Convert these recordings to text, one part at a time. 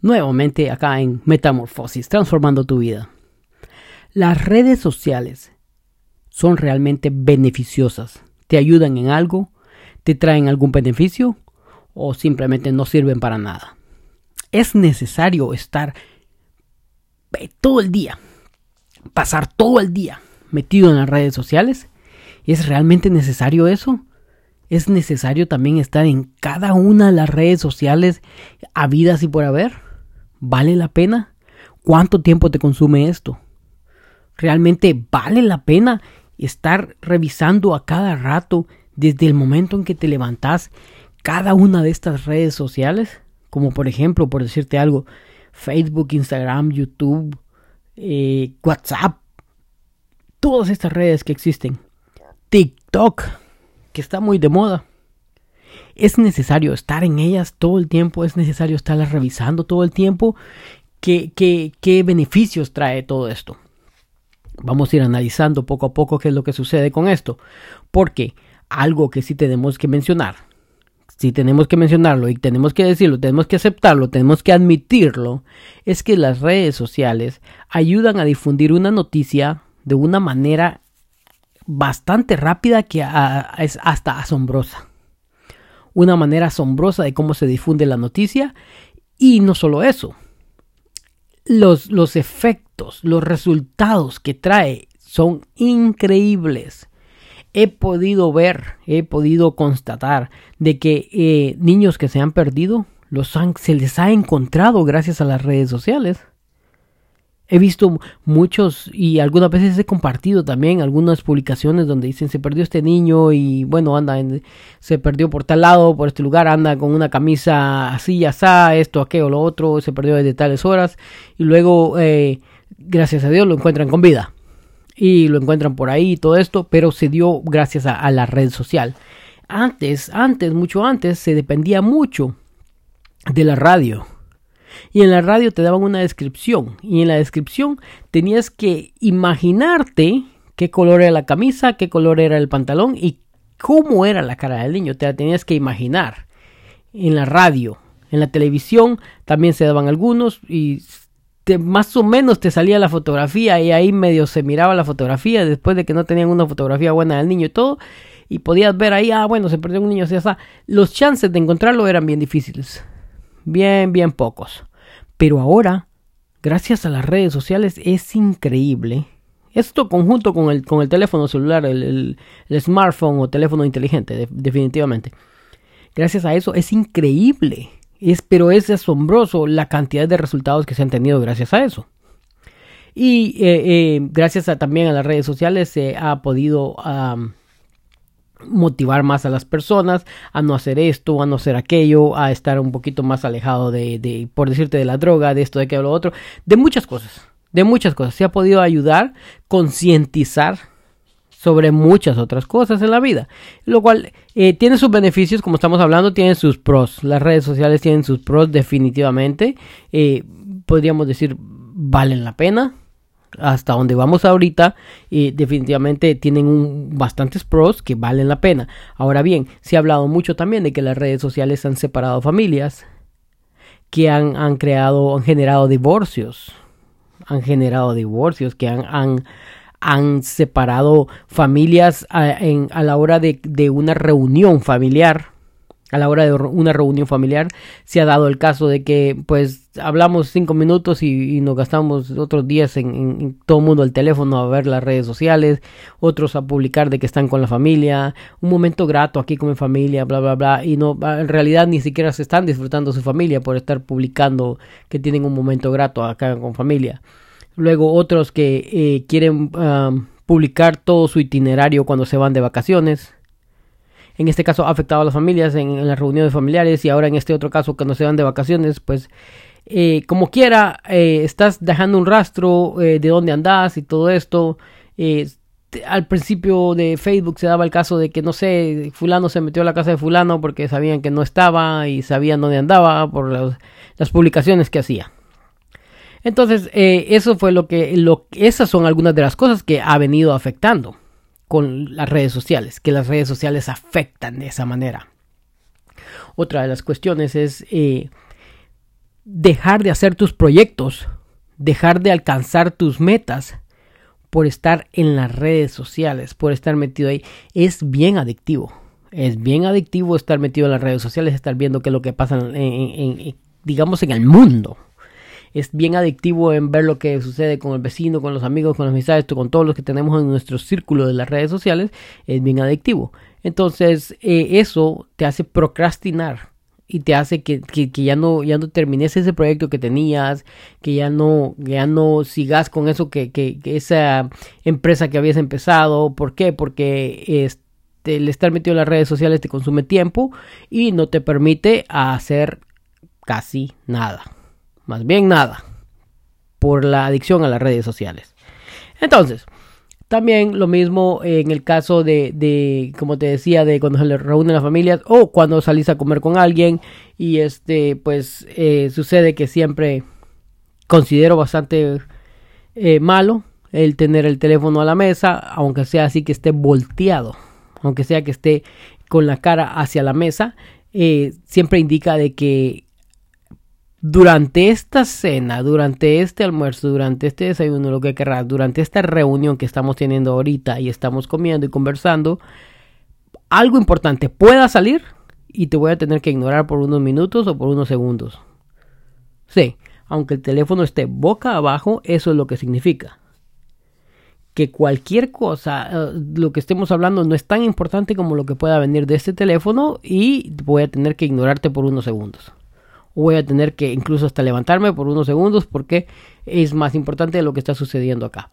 nuevamente acá en Metamorfosis, transformando tu vida. Las redes sociales son realmente beneficiosas. ¿Te ayudan en algo? ¿Te traen algún beneficio? ¿O simplemente no sirven para nada? Es necesario estar eh, todo el día, pasar todo el día metido en las redes sociales. ¿Es realmente necesario eso? ¿Es necesario también estar en cada una de las redes sociales habidas y por haber? ¿Vale la pena? ¿Cuánto tiempo te consume esto? ¿Realmente vale la pena estar revisando a cada rato desde el momento en que te levantas cada una de estas redes sociales? Como por ejemplo, por decirte algo, Facebook, Instagram, YouTube, eh, WhatsApp, todas estas redes que existen. TikTok, que está muy de moda. Es necesario estar en ellas todo el tiempo, es necesario estarlas revisando todo el tiempo. ¿Qué, qué, qué beneficios trae todo esto? Vamos a ir analizando poco a poco qué es lo que sucede con esto. Porque algo que sí tenemos que mencionar, si tenemos que mencionarlo y tenemos que decirlo, tenemos que aceptarlo, tenemos que admitirlo, es que las redes sociales ayudan a difundir una noticia de una manera bastante rápida que es hasta asombrosa. Una manera asombrosa de cómo se difunde la noticia y no solo eso, los, los efectos, los resultados que trae son increíbles. He podido ver, he podido constatar de que eh, niños que se han perdido, los se les ha encontrado gracias a las redes sociales. He visto muchos y algunas veces he compartido también algunas publicaciones donde dicen se perdió este niño y bueno, anda, se perdió por tal lado, por este lugar, anda con una camisa así, asá, esto, aquello, lo otro, se perdió desde tales horas y luego, eh, gracias a Dios, lo encuentran con vida. Y lo encuentran por ahí y todo esto, pero se dio gracias a la red social. Antes, antes, mucho antes, se dependía mucho de la radio y en la radio te daban una descripción. Y en la descripción tenías que imaginarte qué color era la camisa, qué color era el pantalón y cómo era la cara del niño, te la tenías que imaginar en la radio, en la televisión también se daban algunos y más o menos te salía la fotografía y ahí medio se miraba la fotografía después de que no tenían una fotografía buena del niño y todo. Y podías ver ahí, ah bueno, se perdió un niño, así, sea, los chances de encontrarlo eran bien difíciles, bien, bien pocos. Pero ahora, gracias a las redes sociales, es increíble. Esto conjunto con el, con el teléfono celular, el, smartphone o teléfono inteligente, definitivamente. Gracias a eso es increíble. Es, pero es asombroso la cantidad de resultados que se han tenido gracias a eso. Y eh, eh, gracias a, también a las redes sociales se ha podido motivar más a las personas a no hacer esto, a no hacer aquello, a estar un poquito más alejado de, de por decirte, de la droga, de esto, de aquello, lo otro, de muchas cosas, de muchas cosas. Se ha podido ayudar, concientizar sobre muchas otras cosas en la vida, lo cual eh, tiene sus beneficios, como estamos hablando, tiene sus pros. Las redes sociales tienen sus pros definitivamente. Eh, podríamos decir, valen la pena, hasta donde vamos ahorita, y definitivamente tienen un, bastantes pros que valen la pena. Ahora bien, se ha hablado mucho también de que las redes sociales han separado familias, que han, han creado, han generado divorcios, han generado divorcios, que han, han, han separado familias a, en, a la hora de una reunión familiar a la hora de una reunión familiar se ha dado el caso de que pues hablamos cinco minutos y, nos gastamos otros días en, todo el mundo el teléfono a ver las redes sociales, otros a publicar de que están con la familia, un momento grato aquí con mi familia, bla bla bla, y no en realidad ni siquiera se están disfrutando su familia por estar publicando que tienen un momento grato acá con familia. Luego otros que eh, quieren ah, publicar todo su itinerario cuando se van de vacaciones en este caso ha afectado a las familias en, las reuniones familiares y ahora en este otro caso cuando se van de vacaciones, pues eh, como quiera, eh, estás dejando un rastro eh, de dónde andas y todo esto. al principio de Facebook se daba el caso de que, no sé, fulano se metió a la casa de fulano porque sabían que no estaba y sabían dónde andaba por las publicaciones que hacía. Entonces, eso fue lo que, lo, esas son algunas de las cosas que ha venido afectando con las redes sociales, que las redes sociales afectan de esa manera. Otra de las cuestiones es, eh, dejar de hacer tus proyectos, dejar de alcanzar tus metas por estar en las redes sociales, por estar metido ahí. Es bien adictivo. Es bien adictivo estar metido en las redes sociales, estar viendo qué es lo que pasa en, digamos, en el mundo. Es bien adictivo en ver lo que sucede con el vecino, con los amigos, con las amistades, con todos los que tenemos en nuestro círculo de las redes sociales. Es bien adictivo. Entonces, eh, eso te hace procrastinar y te hace que, ya no ya no termines ese proyecto que tenías, que ya no ya no sigas con eso que, que, esa empresa que habías empezado, ¿por qué? Porque este, el estar metido en las redes sociales te consume tiempo y no te permite hacer casi nada, más bien nada, por la adicción a las redes sociales. Entonces, también lo mismo en el caso de, de, como te decía, de cuando se le reúnen las familias o cuando salís a comer con alguien y este, pues eh, sucede que siempre considero bastante eh, malo el tener el teléfono a la mesa, aunque sea así que esté volteado, aunque sea que esté con la cara hacia la mesa, eh, siempre indica de que durante esta cena, durante este almuerzo, durante este desayuno, lo que querrás, durante esta reunión que estamos teniendo ahorita y estamos comiendo y conversando, algo importante pueda salir y te voy a tener que ignorar por unos minutos o por unos segundos. Sí, aunque el teléfono esté boca abajo, eso es lo que significa. Que cualquier cosa, eh, lo que estemos hablando, no es tan importante como lo que pueda venir de este teléfono y voy a tener que ignorarte por unos segundos voy a tener que incluso hasta levantarme por unos segundos porque es más importante lo que está sucediendo acá.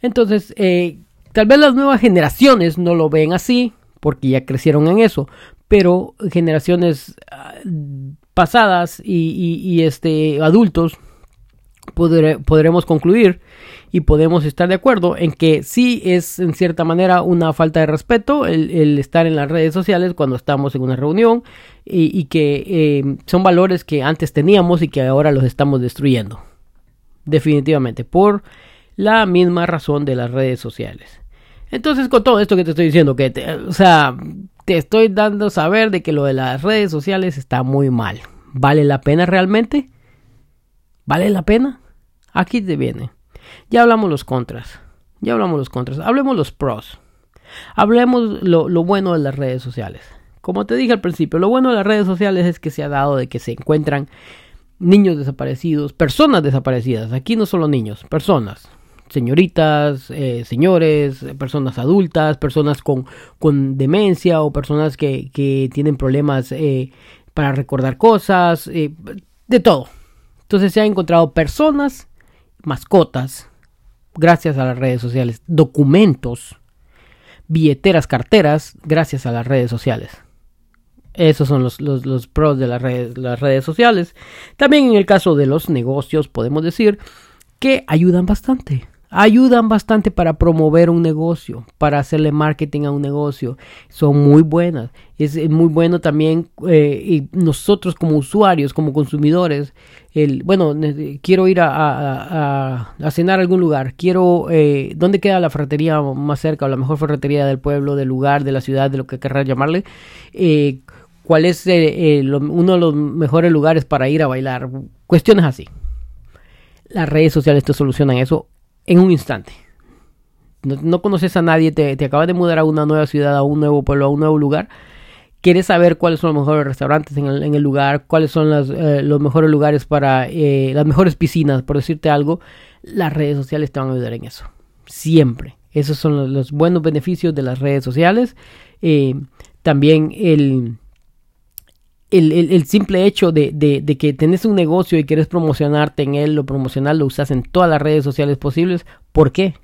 Entonces, eh, tal vez las nuevas generaciones no lo ven así porque ya crecieron en eso, pero generaciones ah, pasadas y, este, adultos podremos concluir y podemos estar de acuerdo en que sí es en cierta manera una falta de respeto el, estar en las redes sociales cuando estamos en una reunión y, que eh, son valores que antes teníamos y que ahora los estamos destruyendo. Definitivamente, por la misma razón de las redes sociales. Entonces, con todo esto que te estoy diciendo, que o sea, te estoy dando saber de que lo de las redes sociales está muy mal. ¿Vale la pena realmente? ¿Vale la pena? Aquí te viene. Ya hablamos los contras. Ya hablamos los contras. Hablemos los pros. Hablemos lo, bueno de las redes sociales. Como te dije al principio, lo bueno de las redes sociales es que se ha dado de que se encuentran niños desaparecidos, personas desaparecidas. Aquí no solo niños, personas. Señoritas, eh, señores, personas adultas, personas con, con demencia o personas que, que tienen problemas eh, para recordar cosas, eh, de todo. Entonces se han encontrado personas mascotas, gracias a las redes sociales, documentos, billeteras, carteras, gracias a las redes sociales. Esos son los, los, pros de las redes, las redes sociales. También en el caso de los negocios podemos decir que ayudan bastante ayudan bastante para promover un negocio, para hacerle marketing a un negocio. Son muy buenas. Es muy bueno también eh, y nosotros como usuarios, como consumidores, el, bueno, quiero ir a, cenar a algún lugar, quiero, eh, ¿dónde queda la ferretería más cerca o la mejor ferretería del pueblo, del lugar, de la ciudad, de lo que querrás llamarle? Eh, ¿Cuál es uno de los mejores lugares para ir a bailar? Cuestiones así. Las redes sociales te solucionan eso en un instante. No, conoces a nadie, te, acabas de mudar a una nueva ciudad, a un nuevo pueblo, a un nuevo lugar. Quieres saber cuáles son los mejores restaurantes en el, lugar, cuáles son eh, los mejores lugares para eh, las mejores piscinas, por decirte algo. Las redes sociales te van a ayudar en eso. Siempre. Esos son los, buenos beneficios de las redes sociales. Eh, también el, el, simple hecho de, de, que tenés un negocio y quieres promocionarte en él, lo promocional lo usas en todas las redes sociales posibles. ¿Por qué?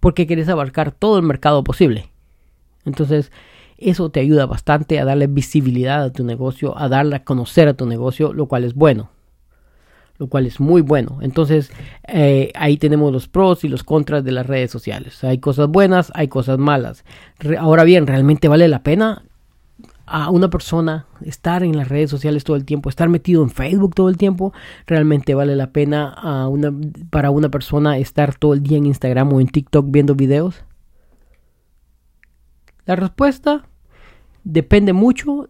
Porque quieres abarcar todo el mercado posible. Entonces, eso te ayuda bastante a darle visibilidad a tu negocio, a darle a conocer a tu negocio, lo cual es bueno. Lo cual es muy bueno. Entonces, eh, ahí tenemos los pros y los contras de las redes sociales. Hay cosas buenas, hay cosas malas. ahora bien, ¿realmente vale la pena? A una persona estar en las redes sociales todo el tiempo, estar metido en Facebook todo el tiempo, realmente vale la pena para una persona estar todo el día en Instagram o en TikTok viendo videos? La respuesta depende mucho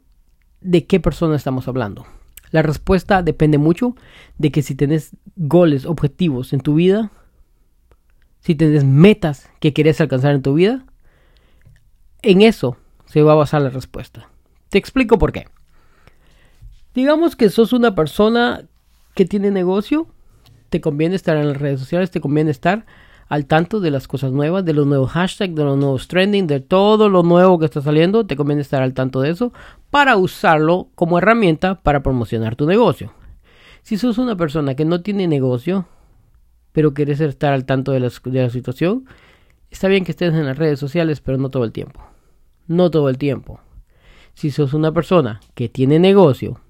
de qué persona estamos hablando. La respuesta depende mucho de que si tenés goles, objetivos en tu vida, si tenés metas que querés alcanzar en tu vida, en eso se va a basar la respuesta. Te explico por qué. Digamos que sos una persona que tiene negocio, te conviene estar en las redes sociales, te conviene estar al tanto de las cosas nuevas, de los nuevos hashtags, de los nuevos trending, de todo lo nuevo que está saliendo, te conviene estar al tanto de eso para usarlo como herramienta para promocionar tu negocio. Si sos una persona que no tiene negocio, pero quieres estar al tanto de la, de la situación, está bien que estés en las redes sociales, pero no todo el tiempo. No todo el tiempo. Si sos una persona que tiene negocio,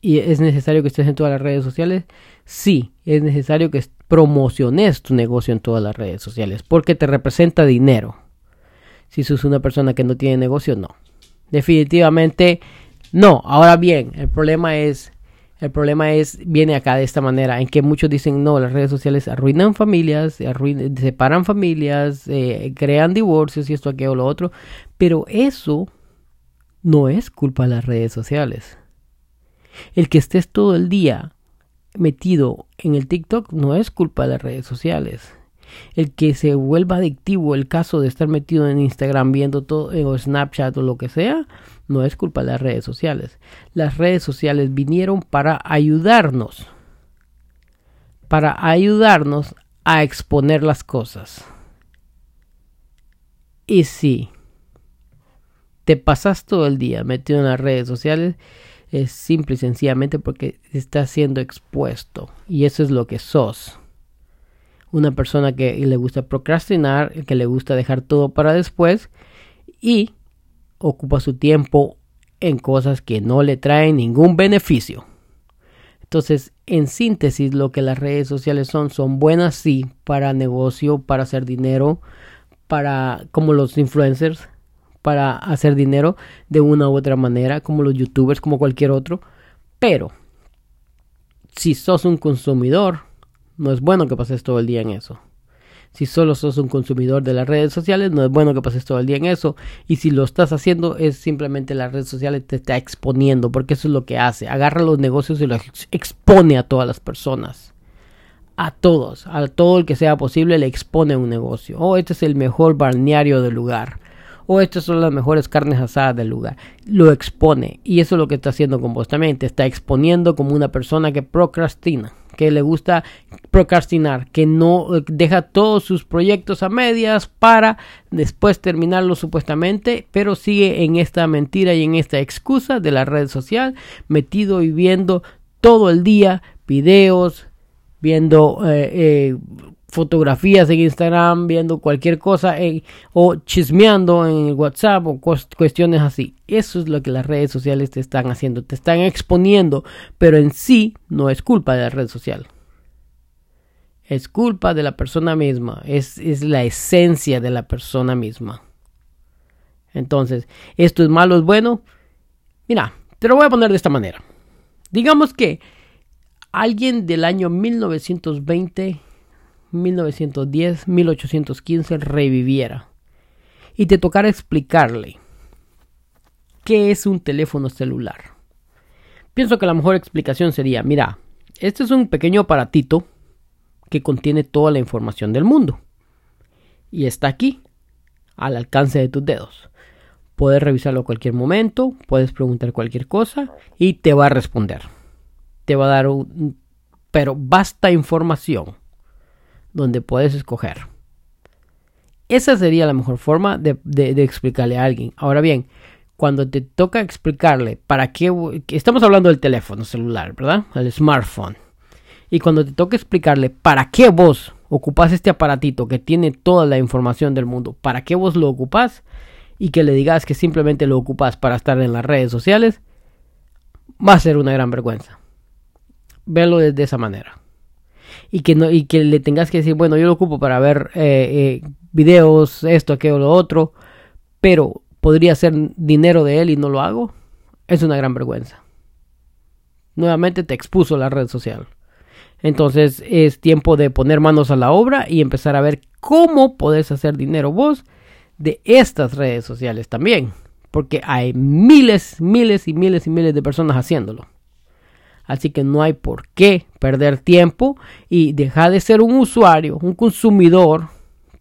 y es necesario que estés en todas las redes sociales, sí, es necesario que promociones tu negocio en todas las redes sociales porque te representa dinero. Si sos una persona que no tiene negocio, no. Definitivamente no. Ahora bien, el problema es el problema es viene acá de esta manera en que muchos dicen no, las redes sociales arruinan familias, separan familias, eh, crean divorcios y esto, aquello, lo otro, pero eso no es culpa de las redes sociales. El que estés todo el día metido en el TikTok no es culpa de las redes sociales. El que se vuelva adictivo el caso de estar metido en Instagram viendo todo o Snapchat o lo que sea, no es culpa de las redes sociales. Las redes sociales vinieron para ayudarnos. Para ayudarnos a exponer las cosas. Y si te pasas todo el día metido en las redes sociales, es simple y sencillamente porque estás siendo expuesto y eso es lo que sos. Una persona que le gusta procrastinar, que le gusta dejar todo para después y ocupa su tiempo en cosas que no le traen ningún beneficio. Entonces, en síntesis, lo que las redes sociales son, son buenas sí para negocio, para hacer dinero, para como los influencers, para hacer dinero de una u otra manera, como los youtubers, como cualquier otro. Pero, si sos un consumidor, no es bueno que pases todo el día en eso. Si solo sos un consumidor de las redes sociales, no es bueno que pases todo el día en eso. Y si lo estás haciendo, es simplemente las redes sociales te está exponiendo, porque eso es lo que hace. Agarra los negocios y los expone a todas las personas. A todos, a todo el que sea posible, le expone un negocio. Oh, este es el mejor balneario del lugar o estas son las mejores carnes asadas del lugar. Lo expone y eso es lo que está haciendo con está exponiendo como una persona que procrastina, que le gusta procrastinar, que no eh, deja todos sus proyectos a medias para después terminarlo supuestamente, pero sigue en esta mentira y en esta excusa de la red social, metido y viendo todo el día videos, viendo eh, eh, fotografías en Instagram, viendo cualquier cosa o chismeando en WhatsApp o cuestiones así. Eso es lo que las redes sociales te están haciendo, te están exponiendo, pero en sí no es culpa de la red social. Es culpa de la persona misma, es, es la esencia de la persona misma. Entonces, ¿esto es malo, es bueno? Mira, te lo voy a poner de esta manera. Digamos que alguien del año 1920 1910, 1815 reviviera y te tocara explicarle qué es un teléfono celular. Pienso que la mejor explicación sería, mira, este es un pequeño aparatito que contiene toda la información del mundo y está aquí, al alcance de tus dedos. Puedes revisarlo a cualquier momento, puedes preguntar cualquier cosa y te va a responder. Te va a dar un... pero basta información donde puedes escoger. Esa sería la mejor forma de, explicarle a alguien. Ahora bien, cuando te toca explicarle para qué... Estamos hablando del teléfono celular, ¿verdad? El smartphone. Y cuando te toca explicarle para qué vos ocupas este aparatito que tiene toda la información del mundo, para qué vos lo ocupas y que le digas que simplemente lo ocupas para estar en las redes sociales, va a ser una gran vergüenza. Verlo de esa manera y que, no, y que le tengas que decir, bueno, yo lo ocupo para ver eh, eh, videos, esto, aquello, lo otro, pero podría ser dinero de él y no lo hago, es una gran vergüenza. Nuevamente te expuso la red social. Entonces es tiempo de poner manos a la obra y empezar a ver cómo podés hacer dinero vos de estas redes sociales también. Porque hay miles, miles y miles y miles de personas haciéndolo. Así que no hay por qué perder tiempo y dejar de ser un usuario, un consumidor,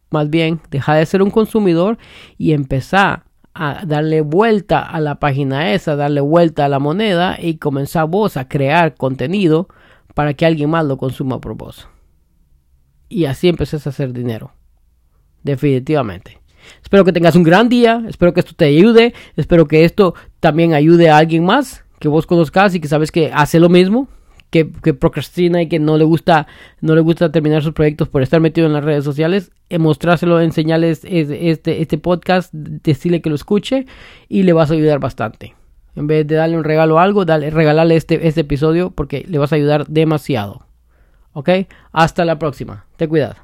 más bien, dejar de ser un consumidor y empezar a darle vuelta a la página esa, darle vuelta a la moneda y comenzar vos a crear contenido para que alguien más lo consuma por vos. Y así empezás a hacer dinero. Definitivamente. Espero que tengas un gran día, espero que esto te ayude, espero que esto también ayude a alguien más que vos conozcas y que sabes que hace lo mismo, que, procrastina y que no le gusta no le gusta terminar sus proyectos por estar metido en las redes sociales, eh, mostrárselo, enseñarles este, este podcast, decirle que lo escuche y le vas a ayudar bastante. En vez de darle un regalo o algo, dale, regalarle este, este episodio porque le vas a ayudar demasiado. ¿Ok? Hasta la próxima. Te cuidas.